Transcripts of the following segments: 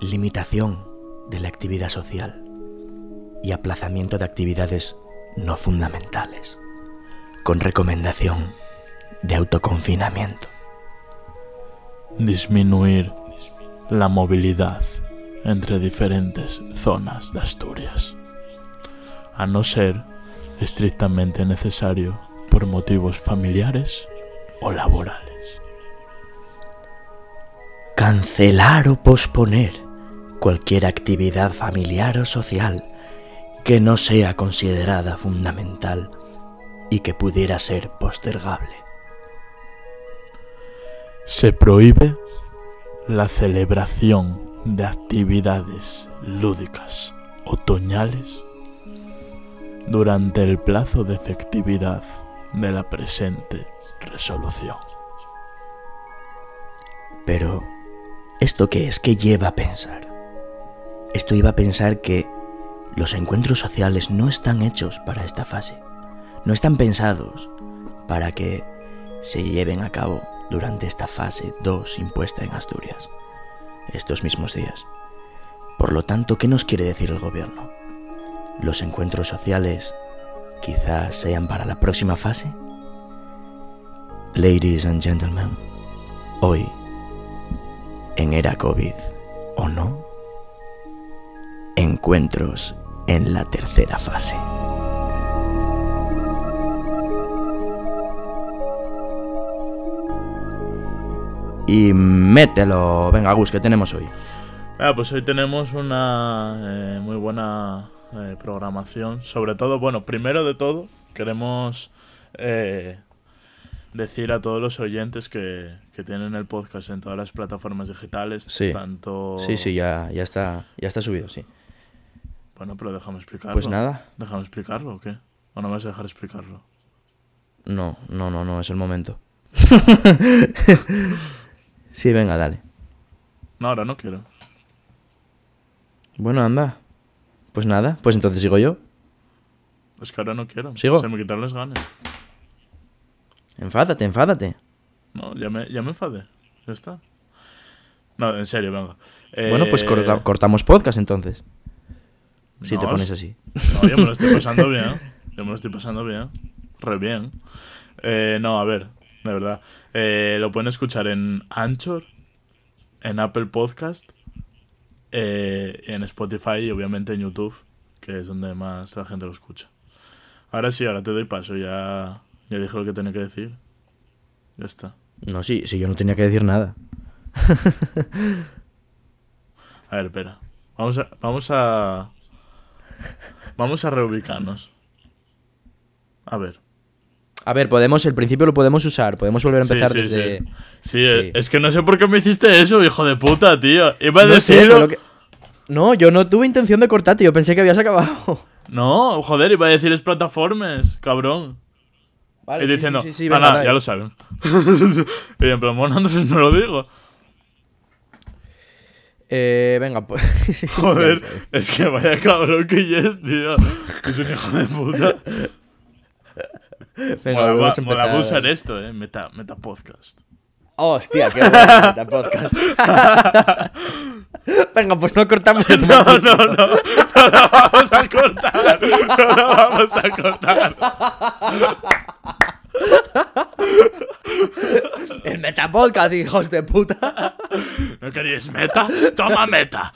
limitación de la actividad social y aplazamiento de actividades no fundamentales, con recomendación de autoconfinamiento. Disminuir la movilidad entre diferentes zonas de Asturias, a no ser estrictamente necesario por motivos familiares o laborales. Cancelar o posponer cualquier actividad familiar o social que no sea considerada fundamental y que pudiera ser postergable. Se prohíbe la celebración de actividades lúdicas otoñales durante el plazo de efectividad de la presente resolución. Pero, ¿esto qué es? ¿Qué lleva a pensar? Esto iba a pensar que los encuentros sociales no están hechos para esta fase. No están pensados para que se lleven a cabo durante esta fase 2 impuesta en Asturias, estos mismos días. Por lo tanto, ¿qué nos quiere decir el gobierno? ¿Los encuentros sociales quizás sean para la próxima fase? Ladies and gentlemen, hoy, en era COVID o no, encuentros en la tercera fase. Y mételo. Venga, Gus, ¿qué tenemos hoy? Ah, pues hoy tenemos una eh, muy buena eh, programación. Sobre todo, bueno, primero de todo, queremos eh, decir a todos los oyentes que, que tienen el podcast en todas las plataformas digitales. Sí. Tanto... Sí, sí, ya, ya, está, ya está subido, sí. Bueno, pero déjame explicarlo. Pues nada. ¿Déjame explicarlo o qué? ¿O no me vas a dejar explicarlo? No, no, no, no, es el momento. sí, venga, dale. No, ahora no quiero. Bueno, anda. Pues nada, pues entonces sigo yo. Es que ahora no quiero. ¿Sigo? Se me quitaron las ganas. Enfádate, enfádate. No, ya me, ya me enfadé. Ya está. No, en serio, venga. Bueno, pues Eh, corta- cortamos podcast entonces. Si te no, pones así. No, yo me lo estoy pasando bien. Yo me lo estoy pasando bien. Re bien. Eh, no, a ver, de verdad. Eh, lo pueden escuchar en Anchor, en Apple Podcast, eh, en Spotify y obviamente en YouTube, que es donde más la gente lo escucha. Ahora sí, ahora te doy paso. Ya, ya dije lo que tenía que decir. Ya está. No, sí, sí, yo no tenía que decir nada. A ver, espera. Vamos a. Vamos a. Vamos a reubicarnos. A ver. A ver, podemos, el principio lo podemos usar, podemos volver a empezar sí, desde... sí. Sí, Sí. eh, es que no sé por qué me hiciste eso, hijo de puta, tío. Iba a No decirlo. que- No, yo no tuve intención de cortarte, yo pensé que habías acabado. No, joder, iba a decir es plataformas, cabrón. Vale, y sí, diciendo, "Ah, dale. ya lo saben. y en plan, bueno, entonces no lo digo. Eh, venga, pues... Joder, es que vaya cabrón que yes, tío. Es un hijo de puta. Venga, mola, vamos a usar esto, eh. Meta, meta podcast. Hostia, qué bueno este podcast. Venga, pues no cortamos el No, no, no. No lo vamos a cortar. No lo vamos a cortar. El Metapodcast, hijos de puta. ¿No querías meta? ¡Toma meta!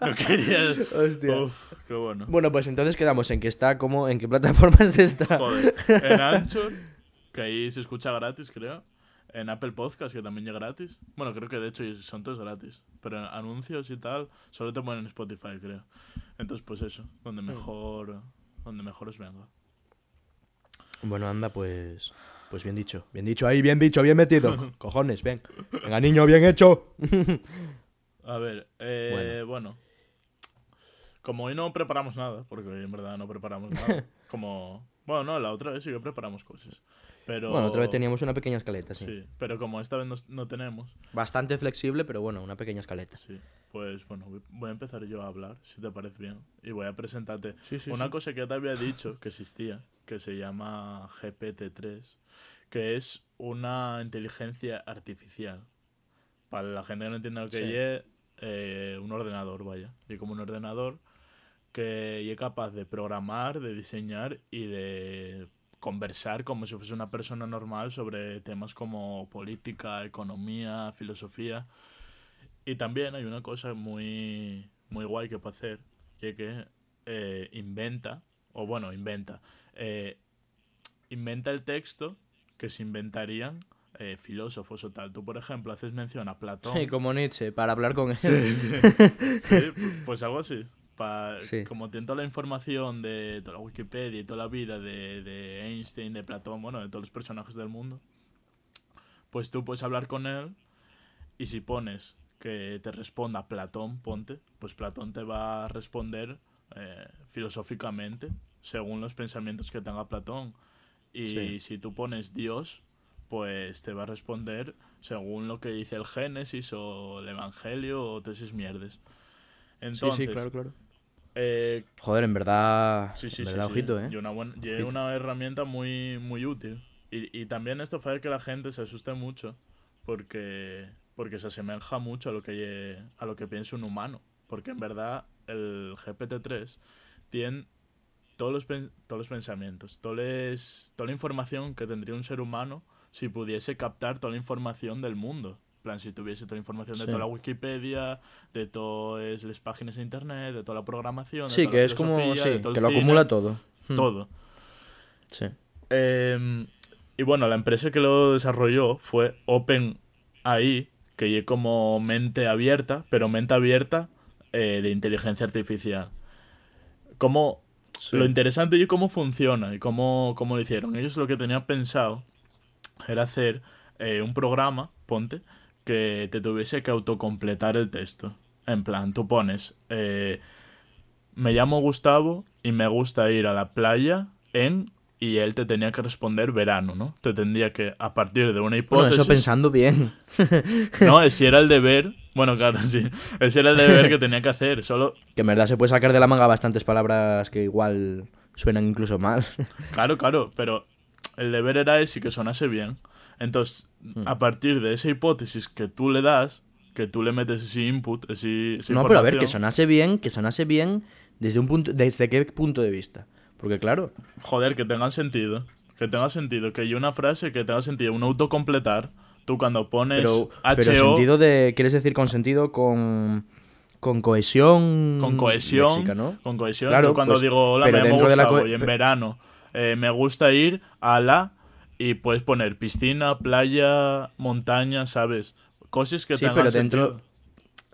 ¿No querías...? Hostia. Uf, qué bueno. Bueno, pues entonces quedamos en que está como... ¿En qué plataformas está? Joder. En Anchor, que ahí se escucha gratis, creo. En Apple Podcast, que también es gratis. Bueno, creo que de hecho son todos gratis. Pero en anuncios y tal, solo te ponen en Spotify, creo. Entonces, pues eso, donde mejor, donde mejor os venga. Bueno, anda, pues... Pues bien dicho. Bien dicho ahí, bien dicho, bien metido. Cojones, ven. Venga, niño, bien hecho. A ver, eh, bueno. Como hoy no preparamos nada, porque hoy en verdad no preparamos nada. como. Bueno, no, la otra vez sí que preparamos cosas. Pero. Bueno, otra vez teníamos una pequeña escaleta, sí. Sí, pero como esta vez no, no tenemos, Bastante flexible, pero bueno, una pequeña escaleta. sí. Pues bueno, voy- voy a empezar yo a hablar, si te parece bien. Y voy a presentarte Sí, sí, una cosa que ya te había dicho que existía, que se llama GPT-3, que es una inteligencia artificial para la gente que no entiende lo que Sí. es, eh, un ordenador, vaya. Y como un ordenador que es capaz de programar, de diseñar y de conversar como si fuese una persona normal sobre temas como política, economía, filosofía. Y también hay una cosa muy, muy guay que puede hacer, y es que eh, inventa, o bueno, inventa, eh, inventa el texto que se inventarían eh, filósofos o tal. Tú, por ejemplo, haces mención a Platón. Sí, como Nietzsche, para hablar con él. Sí, sí. Sí, pues algo así. Pa- Sí. Como tiene toda la información de toda la Wikipedia y toda la vida de, de Einstein, de Platón, bueno, de todos los personajes del mundo, pues tú puedes hablar con él y si pones que te responda Platón, ponte, pues Platón te va a responder eh, filosóficamente según los pensamientos que tenga Platón. Y Sí. si tú pones Dios, pues te va a responder según lo que dice el Génesis o el Evangelio o todas esas mierdas. Entonces, sí, sí, claro, claro. eh, Joder, en verdad, sí, sí, en verdad, sí. ojito, ¿eh? Y una, buena, y una herramienta muy, muy útil. Y, y también esto hace que la gente se asuste mucho porque, porque se asemeja mucho a lo, que, a lo que piensa un humano. Porque en verdad el GPT-3 tiene todos los, todos los pensamientos, todos toda la información que tendría un ser humano si pudiese captar toda la información del mundo. En plan, si tuviese toda la información de toda la Wikipedia, de todas las páginas de internet, de toda la programación. de Sí, toda que la es como, sí, que lo cine, acumula todo. Hmm, Todo. Sí. Eh, y bueno, la empresa que lo desarrolló fue OpenAI, que es como mente abierta, pero mente abierta eh, de inteligencia artificial. Como Sí. lo interesante y cómo funciona y cómo, cómo lo hicieron. Ellos lo que tenían pensado era hacer eh, un programa, ponte, que te tuviese que autocompletar el texto. En plan, tú pones, eh, me llamo Gustavo y me gusta ir a la playa en... Y él te tenía que responder verano, ¿no? Te tendría que, a partir de una Bueno, hipótesis... eso pensando bien. No, ese era el deber... Bueno, claro, sí. Ese era el deber que tenía que hacer. Solo Que en verdad se puede sacar de la manga bastantes palabras que igual suenan incluso mal. Claro, claro, pero el deber era ese y que sonase bien. Entonces, Hmm. a partir de esa hipótesis que tú le das, que tú le metes ese input, ese, esa no, pero a ver, que sonase bien, que sonase bien desde un punto, desde qué punto de vista. Porque claro, Joder, que tenga sentido. Que tenga sentido. Que hay una frase que tenga sentido. Un autocompletar. Tú cuando pones pero, HO pero sentido de, ¿quieres decir con sentido con, con cohesión? con cohesión, léxica, ¿no? con cohesión. Claro, Yo cuando pues, digo, hola, me llamo la Gustavo y en verano eh, me gusta ir a la... Y puedes poner piscina, playa, montaña, ¿sabes? Cosas que Sí, pero sentido. dentro-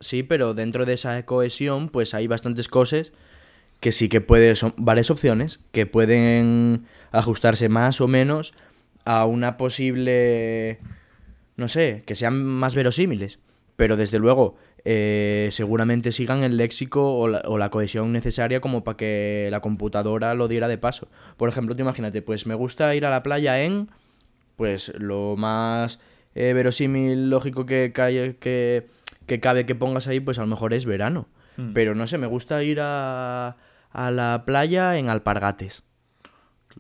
Sí, pero dentro de esa cohesión, pues hay bastantes cosas que sí que puede, son varias opciones que pueden ajustarse más o menos a una posible, no sé, que sean más verosímiles. Pero desde luego, eh, seguramente sigan el léxico o la, o la cohesión necesaria como para que la computadora lo diera de paso. Por ejemplo, tú imagínate, pues me gusta ir a la playa en, pues lo más eh, verosímil, lógico que, que, que cabe que pongas ahí, pues a lo mejor es verano. Hmm. Pero no sé, me gusta ir a, a la playa en alpargates.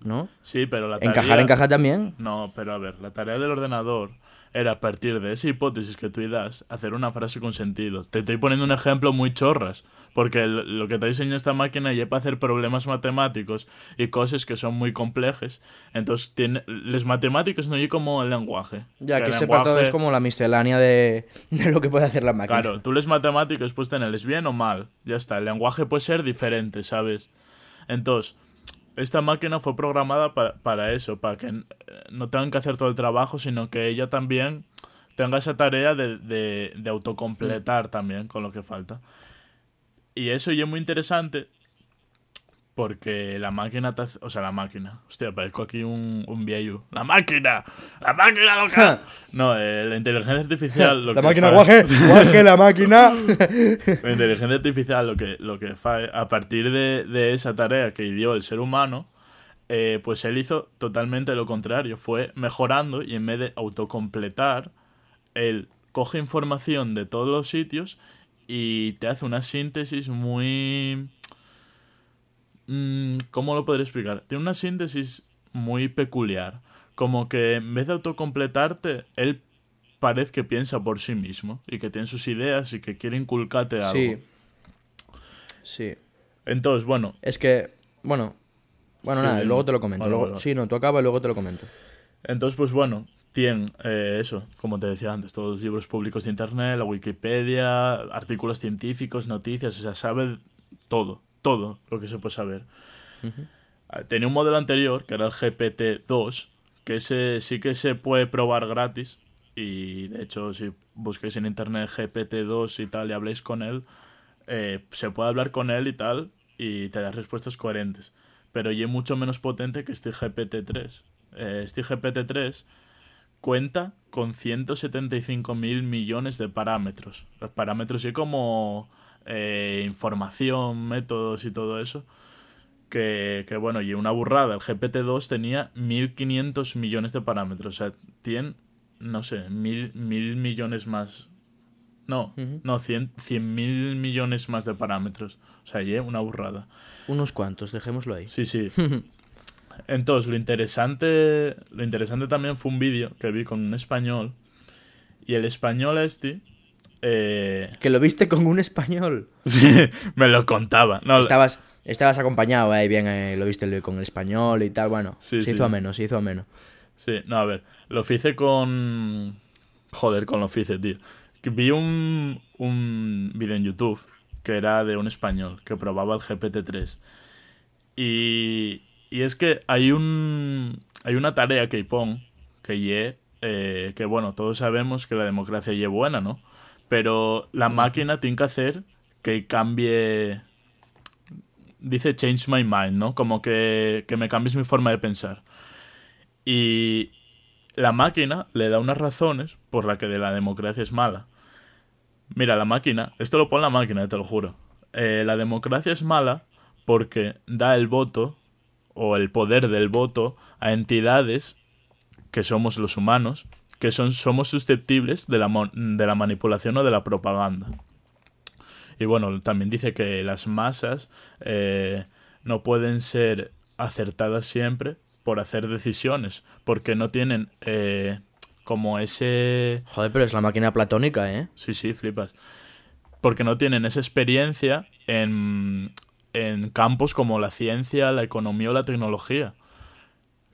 ¿No? Sí, pero la tarea... Encajar, encajar también. No, pero a ver, la tarea del ordenador era a partir de esa hipótesis que tú das, hacer una frase con sentido. Te estoy poniendo un ejemplo muy chorras, porque el- lo que te diseñó esta máquina ya para hacer problemas matemáticos y cosas que son muy complejas. Entonces, tiene, las matemáticas no hay como el lenguaje. Ya que, apartado lenguaje- es como la miscelánea de, de lo que puede hacer la máquina. Claro, tú les matemáticas puedes tenerles bien o mal. Ya está, el lenguaje puede ser diferente, ¿sabes? Entonces, esta máquina fue programada pa- para eso, para que eh, no tengan que hacer todo el trabajo, sino que ella también tenga esa tarea de, de, de autocompletar también con lo que falta. Y eso ya es muy interesante porque la máquina, te hace- o sea, la máquina, hostia, parezco aquí un, un viejo. ¡La máquina! ¡La máquina loca! No, eh, la inteligencia artificial... Lo la que máquina guaje, guaje la máquina. la inteligencia artificial lo que, lo que fa, a partir de, de esa tarea que dio el ser humano, eh, pues él hizo totalmente lo contrario. Fue mejorando y en vez de autocompletar, él coge información de todos los sitios y te hace una síntesis muy... mm, ¿Cómo lo podré explicar? Tiene una síntesis muy peculiar. Como que en vez de autocompletarte, él parece que piensa por sí mismo y que tiene sus ideas y que quiere inculcarte algo. Sí. Sí. Entonces, bueno, Es que, bueno. Bueno, Sí, nada, luego te lo comento. Vale, luego- vale. Sí, no, tú acaba y luego te lo comento. entonces pues bueno, tiene eh, eso, como te decía antes, todos los libros públicos de internet, la Wikipedia, artículos científicos, noticias, o sea, sabe todo, todo lo que se puede saber. Ah, Tenía un modelo anterior, que era el GPT-2, que ese sí que se puede probar gratis. Y de hecho, si busquéis en internet GPT-2 y tal y habléis con él, eh, se puede hablar con él y tal, y te da respuestas coherentes. Pero y es mucho menos potente que este GPT-3. Eh, este GPT-3 cuenta con 175 mil millones de parámetros. Los parámetros y como eh, información, métodos y todo eso que, que, bueno, y una burrada, el GPT-2 tenía 1500 millones de parámetros, o sea, tiene, no sé, mil, mil millones más. No, Ujú. no, 100 mil millones más de parámetros. O sea, y una burrada. Unos cuantos, dejémoslo ahí. Sí, sí. Entonces, lo interesante, lo interesante también fue un vídeo que vi con un español. Y el español este. Eh, Que lo viste con un español. sí, me lo contaba. No, Estabas, estabas acompañado ahí, bien, eh, lo viste con el español y tal. Bueno, Sí, se sí. hizo ameno, se hizo ameno. Sí, no, a ver, lo hice con... Joder, con lo hice, tío. Vi un, un vídeo en YouTube que era de un español que probaba el GPT-3. Y, y es que hay un hay una tarea que pon que ye, eh, que bueno, todos sabemos que la democracia ye buena, ¿no? Pero la máquina tiene que hacer que cambie dice change my mind, ¿no? Como que, que me cambies mi forma de pensar. Y la máquina le da unas razones por la que de la democracia es mala. Mira, la máquina, esto lo pone la máquina, te lo juro. Eh, la democracia es mala porque da el voto o el poder del voto a entidades que somos los humanos, que son, somos susceptibles de la, de la manipulación o de la propaganda. Y bueno, también dice que las masas eh, no pueden ser acertadas siempre por hacer decisiones, porque no tienen eh, como ese... Joder, pero es la máquina platónica, ¿eh? Sí, sí, flipas. Porque no tienen esa experiencia en, en campos como la ciencia, la economía o la tecnología.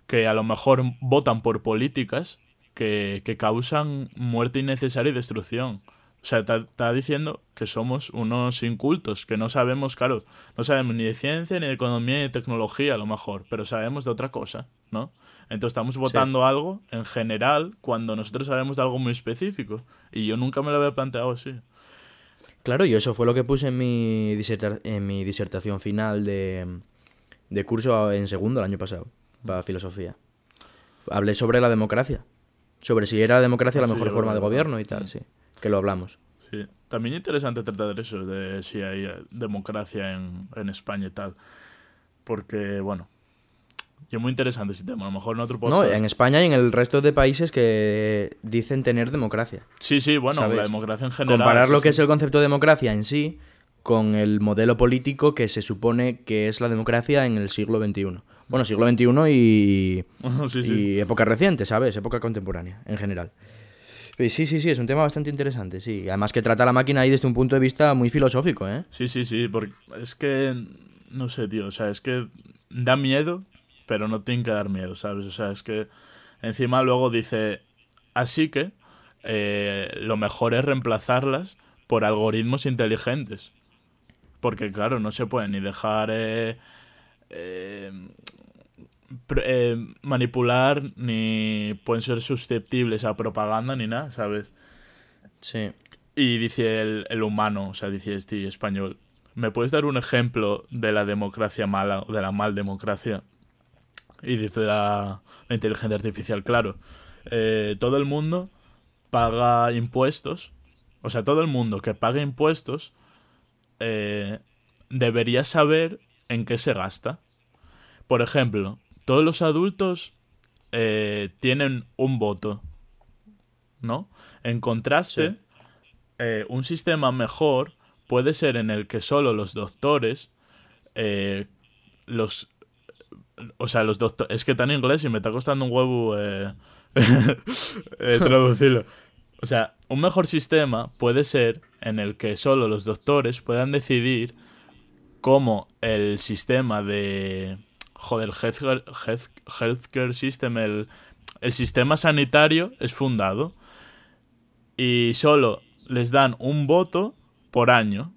Que a lo mejor votan por políticas que, que causan muerte innecesaria y destrucción. O sea, está diciendo que somos unos incultos, que no sabemos, claro, no sabemos ni de ciencia, ni de economía, ni de tecnología a lo mejor, pero sabemos de otra cosa, ¿no? Entonces estamos votando algo en general cuando nosotros sabemos de algo muy específico. Y yo nunca me lo había planteado así. Claro, y eso fue lo que puse en mi, diserta- en mi disertación final de, de curso en segundo el año pasado, para filosofía. Hablé sobre la democracia. Sobre si era la democracia la sí, mejor forma de gobierno y tal, Mm. sí. Que lo hablamos. Sí. También interesante tratar de eso, de si hay eh, democracia en, en España y tal. Porque, bueno, y es muy interesante ese tema. A lo mejor en otro No, podcast. en España y en el resto de países que dicen tener democracia. Sí, sí, bueno, ¿sabes? la democracia en general. Comparar sí, lo que sí. es el concepto de democracia en sí con el modelo político que se supone que es la democracia en el siglo XXI. Bueno, siglo XXI y, sí. y época reciente, ¿sabes? Época contemporánea, en general. Y sí, sí, sí, es un tema bastante interesante, sí. Además que trata la máquina ahí desde un punto de vista muy filosófico, ¿eh? Sí, sí, sí, porque es que, no sé, tío, o sea, es que da miedo, pero no tiene que dar miedo, ¿sabes? O sea, es que encima luego dice, así que eh, lo mejor es reemplazarlas por algoritmos inteligentes. Porque, claro, no se puede ni dejar eh, eh, pr- eh, manipular, ni pueden ser susceptibles a propaganda, ni nada, ¿sabes? Sí. Y dice el, el humano, o sea, dice este español, ¿me puedes dar un ejemplo de la democracia mala o de la mal democracia? Y dice la, la inteligencia artificial, claro, eh, todo el mundo paga impuestos, o sea, todo el mundo que paga impuestos eh, debería saber en qué se gasta. Por ejemplo, todos los adultos eh, tienen un voto, ¿no? En contraste, Sí. eh, un sistema mejor puede ser en el que solo los doctores, eh, los, o sea, los doctores, es que está en inglés y me está costando un huevo eh, traducirlo. O sea, un mejor sistema puede ser en el que solo los doctores puedan decidir cómo el sistema de. Joder, healthcare, health- healthcare system, el, el sistema sanitario es fundado. Y solo les dan un voto por año.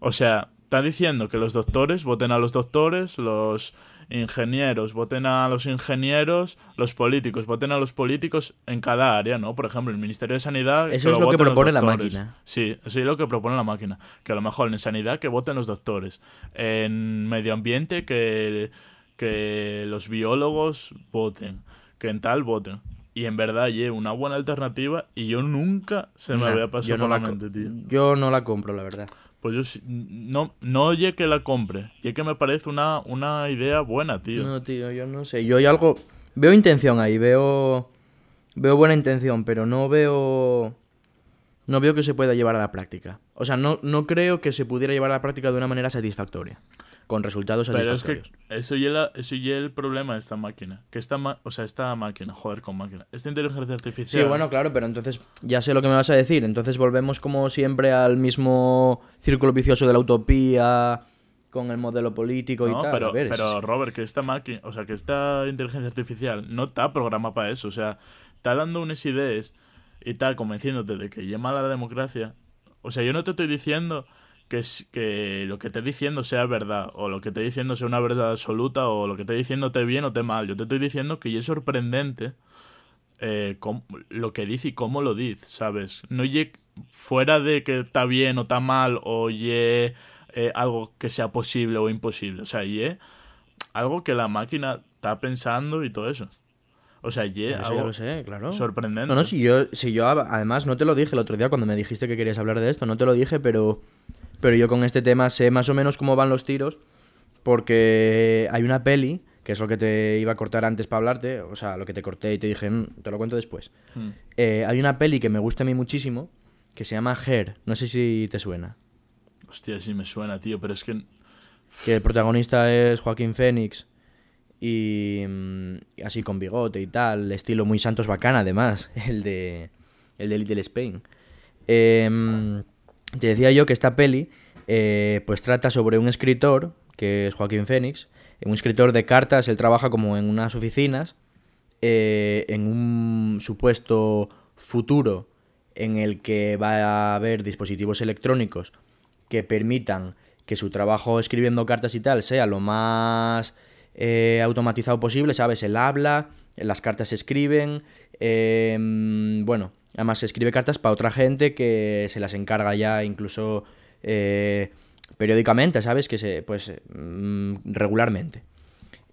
O sea, está diciendo que los doctores voten a los doctores, los ingenieros voten a los ingenieros, los políticos voten a los políticos en cada área, ¿no? Por ejemplo, el Ministerio de Sanidad. Eso es lo que voten los propone la máquina. Sí, eso es lo que propone la máquina. Que a lo mejor en sanidad que voten los doctores. En medio ambiente que, que los biólogos voten. Que en tal voten. Y en verdad, ye, una buena alternativa y yo nunca se me Nah, había yo pasado no por la mente, tío. Yo no la compro, la verdad. Pues yo no, no oye que la compre. Y es que me parece una, una idea buena, tío. No, tío, yo no sé. Yo hay algo. Veo intención ahí, veo. Veo buena intención, pero no veo. No veo que se pueda llevar a la práctica. O sea, no, no creo que se pudiera llevar a la práctica de una manera satisfactoria. Con resultados Pero es satisfactorios. que eso ya, la- eso ya el problema de esta máquina. Que esta ma- o sea, esta máquina, joder, con máquina. Esta inteligencia Sí, artificial. bueno, claro, pero entonces ya sé lo que me vas a decir. Entonces volvemos como siempre al mismo círculo vicioso de la utopía con el modelo político y tal. pero, ver, pero Robert, que esta máquina, o sea, que esta inteligencia artificial no está programada para eso. O sea, está dando unas ideas y está convenciéndote de que llama a la democracia. O sea, yo no te estoy diciendo que, es- que lo que te diciendo sea verdad, o lo que te diciendo sea una verdad absoluta, o lo que te diciendo te bien o te mal. Yo te estoy diciendo que ya es sorprendente eh, cómo- lo que dice y cómo lo dice, ¿sabes? No ye fuera de que está bien o está mal, o ye eh, algo que sea posible o imposible. O sea, ye algo que la máquina está pensando y todo eso. O sea, ye Eso ya algo lo sé, claro. sorprendente. No, no, si yo, si yo además no te lo dije el otro día cuando me dijiste que querías hablar de esto, no te lo dije, pero, pero yo con este tema sé más o menos cómo van los tiros, porque hay una peli, que es lo que te iba a cortar antes para hablarte, o sea, lo que te corté y te dije, "Mm, te lo cuento después. Mm. Eh, hay una peli que me gusta a mí muchísimo, que se llama Her, no sé si te suena, Hostia, sí me suena, tío, pero es que... que el protagonista es Joaquín Phoenix. Y mm, así con bigote y tal, estilo muy Santos Bacán además, el de, el de Little Spain. Em, te decía yo que esta peli eh, pues trata sobre un escritor, que es Joaquín Phoenix, un escritor de cartas, él trabaja como en unas oficinas, eh, en un supuesto futuro en el que va a haber dispositivos electrónicos que permitan que su trabajo escribiendo cartas y tal sea lo más eh, automatizado posible, ¿sabes? Él habla, las cartas se escriben, em, bueno, además escribe cartas para otra gente que se las encarga ya incluso eh, periódicamente, ¿sabes? Que se, pues, mm, regularmente.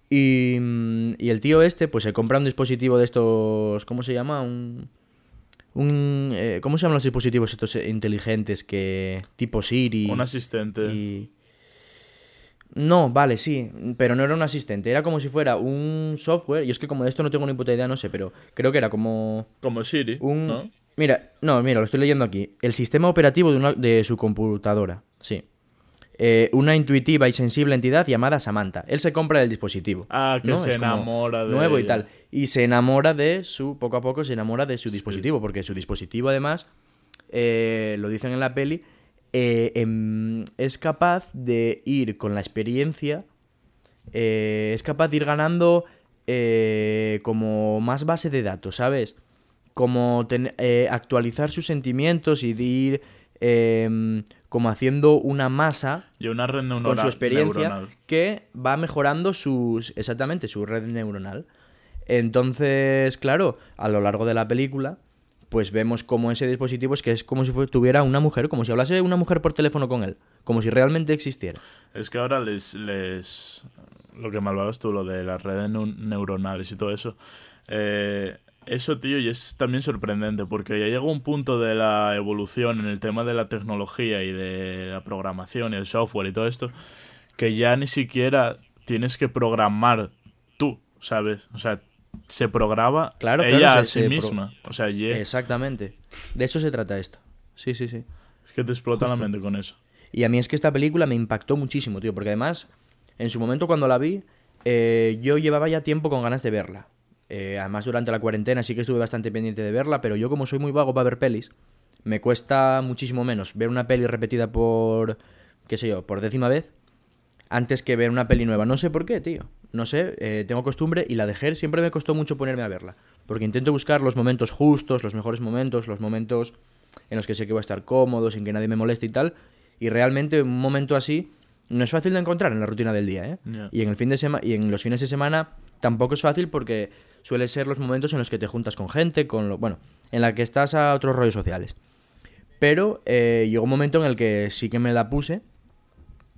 Y, mm, y el tío este, pues se compra un dispositivo de estos, ¿cómo se llama? Un... un eh, ¿Cómo se llaman los dispositivos estos eh, inteligentes que... tipo Siri? Un asistente. y- No, vale, sí, pero no era un asistente, era como si fuera un software, y es que como de esto no tengo ni puta idea, no sé, pero creo que era como Como Siri, un... ¿no? Mira, no, mira, lo estoy leyendo aquí. El sistema operativo de, una- de su computadora, sí. Eh, una intuitiva y sensible entidad llamada Samantha. Él se compra el dispositivo. Ah, que ¿no? se Es enamora de Nuevo y tal. Y se enamora de su, poco a poco se enamora de su dispositivo, porque su dispositivo además, eh, lo dicen en la peli, eh, em, es capaz de ir con la experiencia, eh, es capaz de ir ganando eh, como más base de datos, ¿sabes? Como ten- eh, actualizar sus sentimientos y de ir em, como haciendo una masa Y una red neuronal. con su experiencia neuronal. que va mejorando sus exactamente su red neuronal. Entonces, claro, a lo largo de la película, pues vemos como ese dispositivo es que es como si tuviera una mujer, como si hablase una mujer por teléfono con él, como si realmente existiera. Es que ahora les, les... Lo que malvabas tú, lo de las redes neu- neuronales y todo eso. eh, eso, tío, y es también sorprendente, porque ya llega un punto de la evolución en el tema de la tecnología y de la programación y el software y todo esto, que ya ni siquiera tienes que programar tú, ¿sabes? O sea, se programa Claro, ella claro, a se- sí se pro- misma. O sea, Exactamente. De eso se trata esto. Sí, sí, sí. es que te explota la mente con eso. Y a mí es que esta película me impactó muchísimo, tío, porque además, en su momento cuando la vi, eh, yo llevaba ya tiempo con ganas de verla. Eh, además, durante la cuarentena sí que estuve bastante pendiente de verla, pero yo como soy muy vago para ver pelis, me cuesta muchísimo menos ver una peli repetida por, qué sé yo, por décima vez, antes que ver una peli nueva. No sé por qué, tío. No sé, eh, tengo costumbre y la de Her siempre me costó mucho ponerme a verla. Porque intento buscar los momentos justos, los mejores momentos, los momentos en los que sé que voy a estar cómodo, sin que nadie me moleste y tal. Y realmente un momento así no es fácil de encontrar en la rutina del día, ¿eh? Ya. Y en el fin de semana y en los fines de semana tampoco es fácil porque suele ser los momentos en los que te juntas con gente, con lo, bueno, en la que estás a otros rollos sociales. Pero eh, llegó un momento en el que sí que me la puse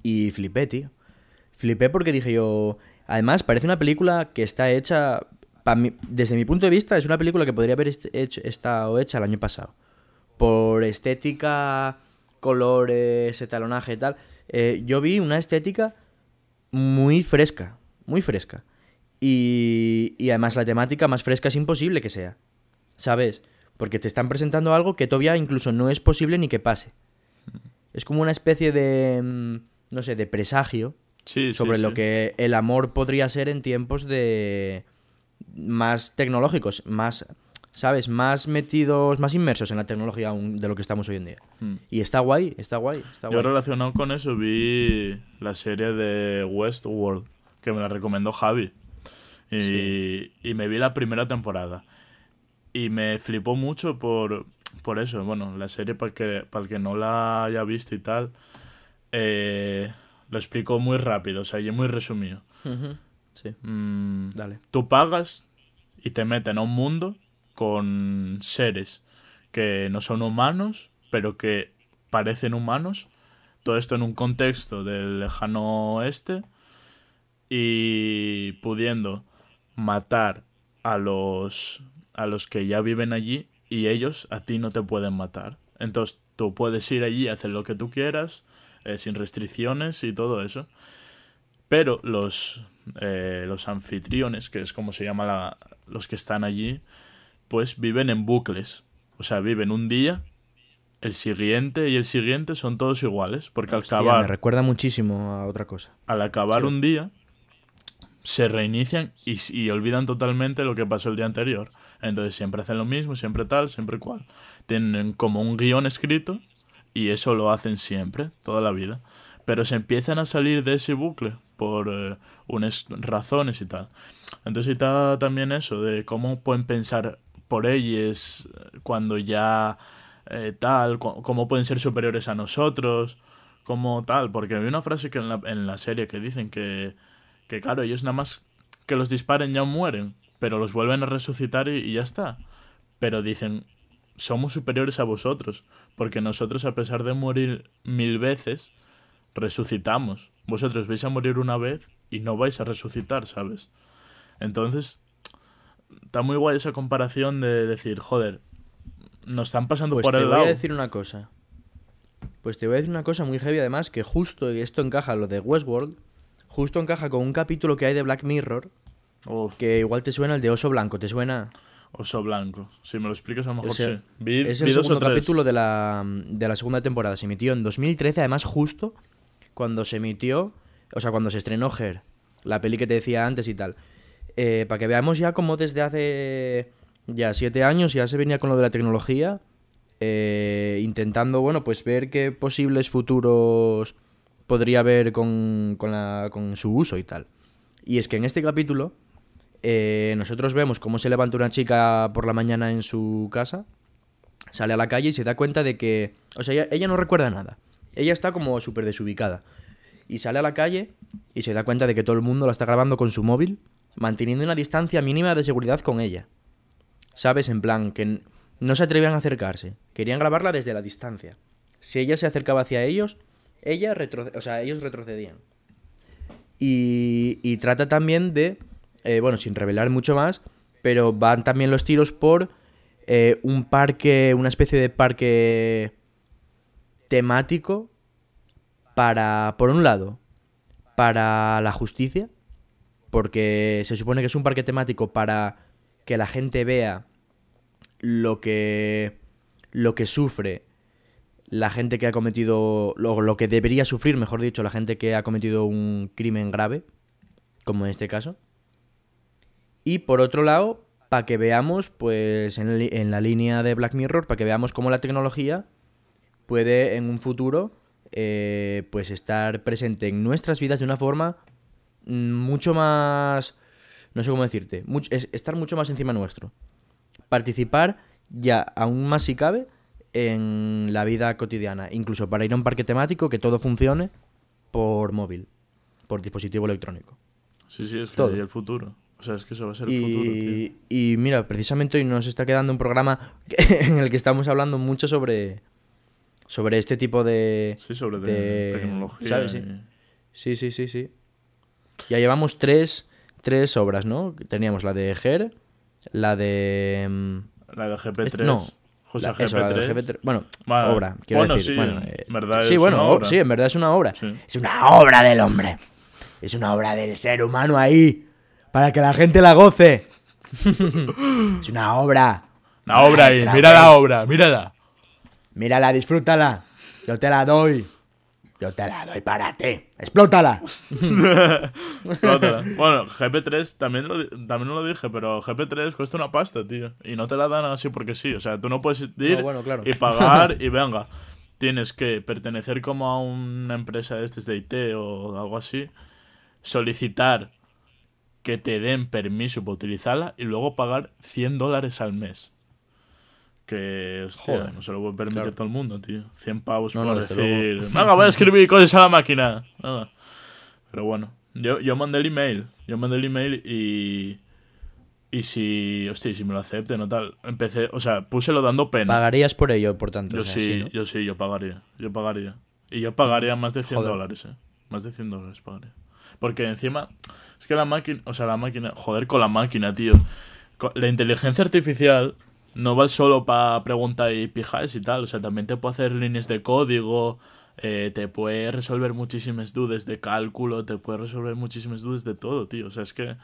y flipé, tío. Flipé porque dije yo, además parece una película que está hecha desde mi punto de vista es una película que podría haber hecho, estado hecha el año pasado. Por estética, colores, etalonaje y tal. eh, yo vi una estética muy fresca, muy fresca. Y, y además la temática más fresca es imposible que sea. ¿Sabes? Porque te están presentando algo que todavía incluso no es posible ni que pase. Es como una especie de, mm, no sé, de presagio Sí, sí, sobre lo sí. que el amor podría ser en tiempos de más tecnológicos, más, ¿sabes? Más metidos, más inmersos en la tecnología aún de lo que estamos hoy en día. Hmm. Y está guay, está guay, está Yo guay. relacionado con eso vi la serie de Westworld, que me la recomendó Javi. Y, me vi la primera temporada. Y me flipó mucho por, por eso. Bueno, la serie, para que, para el que no la haya visto y tal, eh, lo explico muy rápido, o sea, y muy resumido. Sí, Mm, dale. tú pagas y te meten a un mundo con seres que no son humanos, pero que parecen humanos. Todo esto en un contexto del lejano oeste y pudiendo matar a los a los que ya viven allí y ellos a ti no te pueden matar. Entonces tú puedes ir allí, hacer lo que tú quieras, eh, sin restricciones y todo eso. Pero los, eh, los anfitriones, que es como se llama la- los que están allí, pues viven en bucles. O sea, viven un día, el siguiente y el siguiente son todos iguales. Porque al acabar, me recuerda muchísimo a otra cosa. al acabar Sí. un día, se reinician y, y olvidan totalmente lo que pasó el día anterior. Entonces siempre hacen lo mismo, siempre tal, siempre cual. Tienen como un guion escrito y eso lo hacen siempre, toda la vida. Pero se empiezan a salir de ese bucle por eh, unas razones y tal. Entonces está también eso de cómo pueden pensar por ellos eh, cuando ya eh, tal, cómo pueden ser superiores a nosotros, como tal. Porque hay una frase que en la, en la serie que dicen que, que, claro, ellos nada más que los disparen ya mueren, pero los vuelven a resucitar y ya está. Pero dicen, somos superiores a vosotros, porque nosotros a pesar de morir mil veces, resucitamos. Vosotros vais a morir una vez y no vais a resucitar, ¿sabes? Entonces, está muy guay esa comparación de decir, joder, nos están pasando Pues por te el voy lado. a decir una cosa. Pues te voy a decir una cosa muy heavy además, que justo, y esto encaja lo de Westworld, justo encaja con un capítulo que hay de Black Mirror, Uf, que igual te suena el de Oso Blanco, ¿te suena? Oso blanco. Si me lo explicas, a lo mejor sí. Vi, Es el segundo capítulo de la, de la segunda temporada. Se emitió en 2013, además justo cuando se emitió, o sea, cuando se estrenó Her, la peli que te decía antes y tal. Eh, para que veamos ya como desde hace ya siete años ya se venía con lo de la tecnología, eh, intentando, bueno, pues ver qué posibles futuros podría haber con, con, la- con su uso y tal. Y es que en este capítulo eh, nosotros vemos cómo se levanta una chica por la mañana en su casa, sale a la calle y se da cuenta de que, o sea, ella, no recuerda nada. Ella está como súper desubicada. Y sale a la calle y se da cuenta de que todo el mundo la está grabando con su móvil, manteniendo una distancia mínima de seguridad con ella. ¿Sabes? En plan, que no se atrevían a acercarse. Querían grabarla desde la distancia. Si ella se acercaba hacia ellos, ella retroce- o sea, ellos retrocedían. Y, y trata también de, eh, bueno, sin revelar mucho más, pero van también los tiros por eh, un parque, una especie de parque temático para, por un lado, para la justicia, porque se supone que es un parque temático para que la gente vea lo que lo que sufre la gente que ha cometido lo, lo que debería sufrir, mejor dicho, la gente que ha cometido un crimen grave, como en este caso. Y por otro lado, para que veamos, pues en, el- en la línea de Black Mirror, para que veamos cómo la tecnología puede en un futuro eh, pues estar presente en nuestras vidas de una forma mm, mucho más... No sé cómo decirte. es- estar mucho más encima nuestro. Participar ya aún más si cabe en la vida cotidiana. Incluso para ir a un parque temático que todo funcione por móvil, por dispositivo electrónico. Sí, sí, es que Todo. el futuro. O sea, es que eso va a ser el futuro, tío. Y, y mira, precisamente hoy nos está quedando un programa en el que estamos hablando mucho sobre, sobre este tipo de... Sí, sobre de- de tecnología. ¿sabes? Sí. y- Sí, sí, sí, sí. Ya llevamos tres, tres obras, ¿no? Teníamos la de Ger, la de... mm, La de GP3. Este- no, José la- GP3. eso, la del GP3. Bueno, Vale. obra, quiero Bueno, decir. sí, bueno, eh, verdad sí, es bueno, una obra. sí, en verdad es una obra. Sí. Es una obra del hombre. Es una obra del ser humano ahí. Para que la gente la goce. es una obra. La obra ahí, mira la obra, mírala. Mírala, disfrútala. Yo te la doy. Yo te la doy para ti. Explótala. Explótala. bueno, GP3 también lo, también lo dije, pero GP3 cuesta una pasta, tío. Y no te la dan así porque sí. O sea, tú no puedes ir No, bueno, claro. y pagar y venga. Tienes que pertenecer como a una empresa de estos de IT o algo así. Solicitar que te den permiso para utilizarla y luego pagar 100 dólares al mes. Que, hostia, Joder. no se lo puede permitir Claro. todo el mundo, tío. 100 pavos No, por no, decir, venga, voy a escribir cosas a la máquina. Venga. Pero bueno, yo, yo mandé el email. Yo mandé el email y. Y si. Hostia, si me lo acepten o tal. Empecé. O sea, puselo dando pena. Pagarías por ello, por tanto. yo o sea, sí, ¿no? yo sí, yo pagaría. Yo pagaría. Y yo pagaría más de 100 Joder. dólares, eh. Más de 100 dólares pagaría. Porque encima. Es que la máquina. O sea, la máquina. Joder con la máquina, tío. La inteligencia artificial. No va solo para preguntar y pijaes y tal. O sea, también te puede hacer líneas de código. eh, te puede resolver muchísimas dudas de cálculo. Te puede resolver muchísimas dudas de todo, tío. O sea, es que.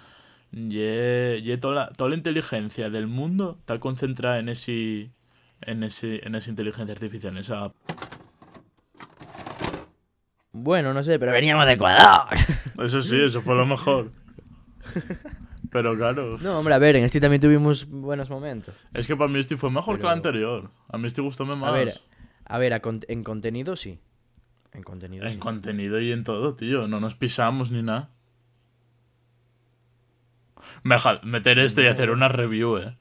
ye- ye toda, la, toda la inteligencia del mundo está concentrada en ese. En, ese, en esa inteligencia artificial, en esa. Bueno, no sé, pero veníamos de Ecuador. Eso sí, eso fue lo mejor. Pero claro, No, hombre, a ver, en este también tuvimos buenos momentos. es que para mí este fue mejor que Pero- anterior. A mí este gustó más. A ver, a ver, a con- en contenido sí. En contenido En sí. contenido y en todo, tío. No nos pisamos ni nada. Mejor meter esto y hacer una review, eh.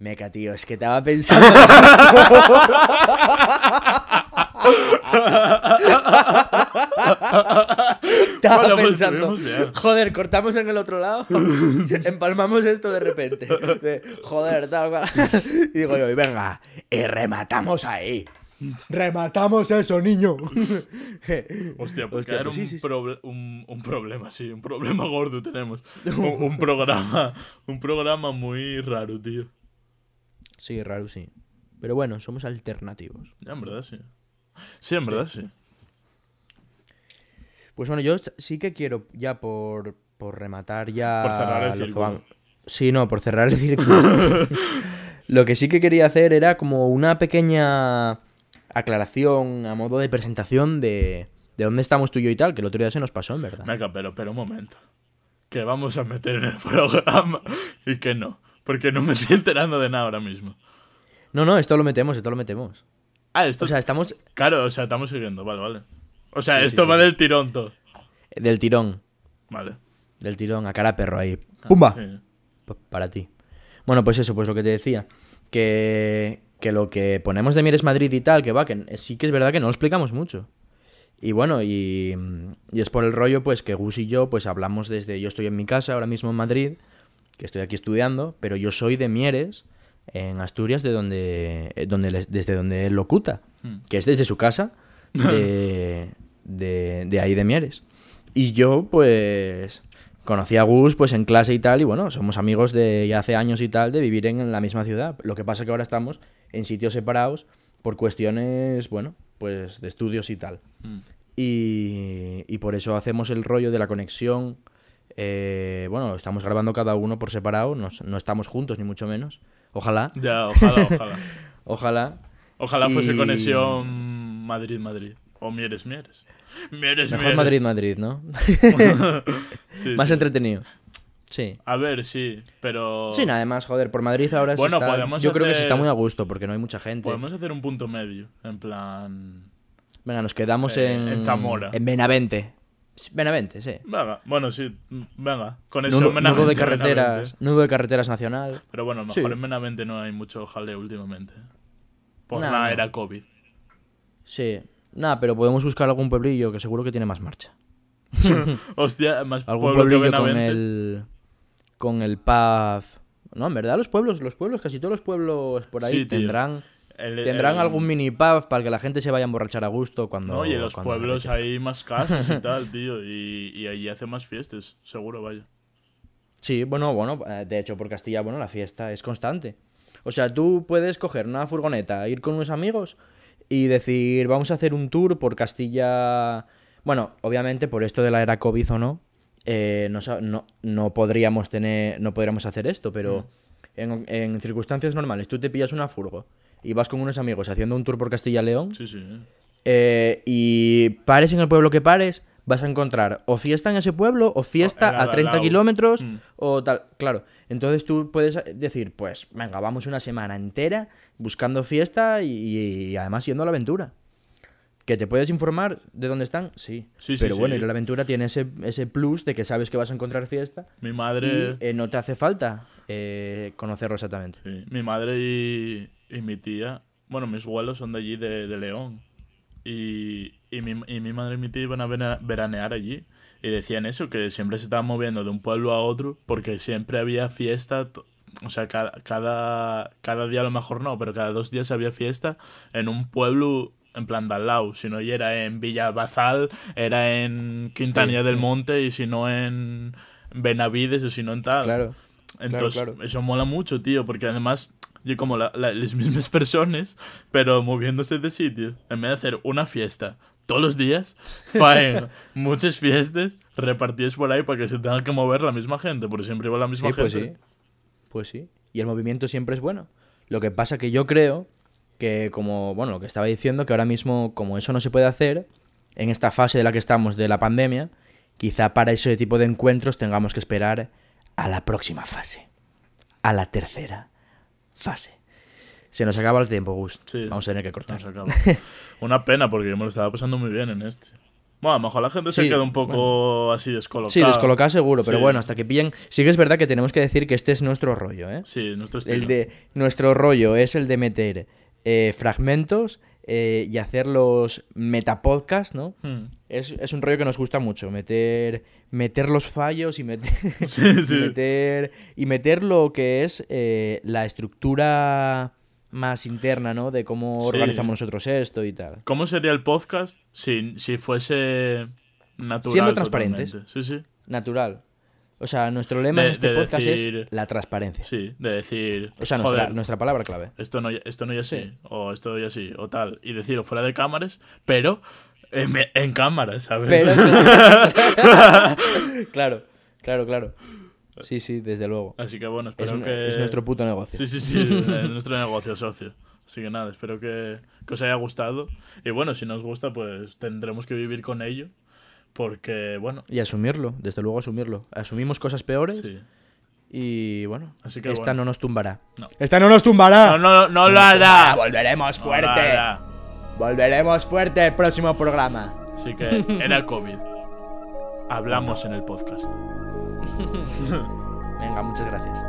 Meca, tío, es que estaba pensando. estaba Bueno, pues pensando. Joder, cortamos en el otro lado. empalmamos esto de repente. De, joder, tal cual. y digo yo, y venga, y rematamos ahí. Rematamos eso, niño. Hostia, porque Hostia, era pues un, sí, sí, sí. proble- un, un problema, sí, un problema gordo tenemos. Un, un programa, un programa muy raro, tío. Sí, raro, sí. Pero bueno, somos alternativos. Ya, en verdad, sí. Sí, en verdad, sí. Pues bueno, yo sí que quiero ya por, por rematar ya... Por cerrar el círculo. van- Sí, no, por cerrar el círculo. lo que sí que quería hacer era como una pequeña aclaración a modo de presentación de, de dónde estamos tú y yo y tal, que el otro día se nos pasó, en verdad. Venga, pero, pero un momento. Que vamos a meter en el programa y que no. Porque no me estoy enterando de nada ahora mismo. No, no, esto lo metemos, esto lo metemos. Ah, esto. O sea, estamos claro, o sea, estamos siguiendo, vale, vale. O sea, Sí, esto sí, va sí. del tirón todo. del tirón, Vale. del tirón, a cara perro ahí. ¡Pumba! Para ti. Bueno, pues eso, pues lo que te decía. Que, que lo que ponemos de Mieres Madrid y tal, que va, que sí que es verdad que no lo explicamos mucho. Y bueno, y, y es por el rollo, pues que Gus y yo, pues hablamos desde. Yo estoy en mi casa ahora mismo en Madrid, que estoy aquí estudiando, pero yo soy de Mieres, en Asturias, de donde, eh, donde desde donde él locuta, Hmm. que es desde su casa, de, de, de ahí de Mieres. Y yo, pues, conocí a Gus, pues, en clase y tal, y bueno, somos amigos de ya hace años y tal, de vivir en la misma ciudad. Lo que pasa que ahora estamos en sitios separados por cuestiones, bueno, pues, de estudios y tal. Mm. Y, y por eso hacemos el rollo de la conexión. eh, bueno, estamos grabando cada uno por separado, no, no estamos juntos, ni mucho menos. Ojalá, Ya, ojalá, ojalá. ojalá. Ojalá fuese conexión Madrid-Madrid. O Mieres, Mieres. Mieres, Mejor. Madrid-Madrid, ¿no? Sí, Más sí. entretenido. Sí. A ver, sí, pero. Sí, nada más, joder, por Madrid ahora se Bueno, está- podemos Yo creo que se está muy a gusto porque no hay mucha gente. Podemos hacer un punto medio. En plan. Venga, nos quedamos Eh, en... en Zamora. En Benavente. Benavente, sí. Venga, bueno, sí, mm, venga. Con eso Nudo, Benavente, nudo de carreteras, Benavente. nudo de carreteras nacional. Pero bueno, a lo mejor Sí. en Benavente no hay mucho jaleo últimamente. Por No, la no. era COVID. Sí. Nada, pero podemos buscar algún pueblillo que seguro que tiene más marcha. Hostia, más Algún pueblo que pueblillo con Benavente. el con el pub. No, en verdad los pueblos, los pueblos, casi todos los pueblos por ahí Sí, tío. Tendrán El- tendrán el- algún mini pub para que la gente se vaya a emborrachar a gusto cuando No, y en los pueblos hay más casas y tal, tío. Y, y allí hace más fiestas, seguro, vaya. Sí, bueno, bueno, eh, de hecho por Castilla, bueno, la fiesta es constante. O sea, tú puedes coger una furgoneta, ir con unos amigos y decir, vamos a hacer un tour por Castilla. Bueno, obviamente por esto de la era COVID o no, eh, no, no, no podríamos tener, no podríamos hacer esto, pero en, en circunstancias normales, tú te pillas una furgo y vas con unos amigos haciendo un tour por Castilla-León Sí, sí. eh. eh, y pares en el pueblo que pares, vas a encontrar o fiesta en ese pueblo o fiesta de a al 30 lado. kilómetros Mm. o tal. Claro, entonces tú puedes decir, pues venga, vamos una semana entera buscando fiesta y, y además yendo a la aventura. ¿Que te puedes informar de dónde están? Sí. Sí, sí, Pero bueno, sí. ir a la aventura tiene ese, ese plus de que sabes que vas a encontrar fiesta Mi y madre. eh, no te hace falta eh, conocerlo exactamente. mi madre y, y mi tía. Bueno, mis abuelos son de allí, de, de León. Y, y, mi, y mi madre y mi tía iban a vera- veranear allí. Y decían eso, que siempre se estaban moviendo de un pueblo a otro porque siempre había fiesta. O sea, cada, cada, cada día a lo mejor no, pero cada dos días había fiesta en un pueblo en plan de al lado. Si no, y era en Villa Bazal, era en Quintanilla Sí, del sí. Monte y si no en Benavides o si no en tal. Claro. Entonces, claro. eso mola mucho, tío, porque además, yo como la- la- las mismas personas, pero moviéndose de sitio, en vez de hacer una fiesta todos los días, faen muchas fiestas repartidas por ahí para que se tenga que mover la misma gente, porque siempre va la misma Sí, pues gente. sí. Pues sí. Y el movimiento siempre es bueno. Lo que pasa que yo creo que, como, bueno, lo que estaba diciendo, que ahora mismo, como eso no se puede hacer, en esta fase de la que estamos de la pandemia, quizá para ese tipo de encuentros tengamos que esperar a la próxima fase. A la tercera fase. Se nos acaba el tiempo, Gus. Sí. Vamos a tener que Se cortar. Una pena, porque yo me lo estaba pasando muy bien en este. Bueno, a lo mejor la gente se Sí, queda un poco así descolocada. Sí, descolocado seguro, pero Sí. bueno, hasta que pillen. Sí que es verdad que tenemos que decir que este es nuestro rollo, ¿eh? Sí, nuestro estilo. El de nuestro rollo es el de meter eh, fragmentos eh, y hacer los metapodcasts, ¿no? Hmm. Es, es un rollo que nos gusta mucho, meter, meter los fallos y meter, Sí, sí. y meter, y meter lo que es eh, la estructura más interna, ¿no? De cómo Sí. organizamos nosotros esto y tal. ¿Cómo sería el podcast si, si fuese natural? Siendo transparentes. totalmente? Sí, sí. Natural. O sea, nuestro lema De- en este de podcast decir- es la transparencia. Sí, de decir. O sea, nuestra, joder, nuestra palabra clave. esto no, esto no y así, Sí. o esto y así, o tal. Y decirlo fuera de cámaras, pero en, en cámaras, ¿sabes? Pero... claro, claro, claro. Sí, sí, desde luego. Así que bueno, espero Es, que. es nuestro puto negocio. Sí, sí, sí, es nuestro negocio, socio. Así que nada, espero que, que os haya gustado. Y bueno, si no os gusta, pues tendremos que vivir con ello. Porque, bueno. Y asumirlo, desde luego asumirlo. Asumimos cosas peores. Sí. Y bueno, Así que esta no nos tumbará. No. Esta no nos tumbará. No, no, no, no lo hará. Volveremos fuerte. Volveremos fuerte el próximo programa. Así que era COVID. Hablamos en el podcast. Venga, muchas gracias.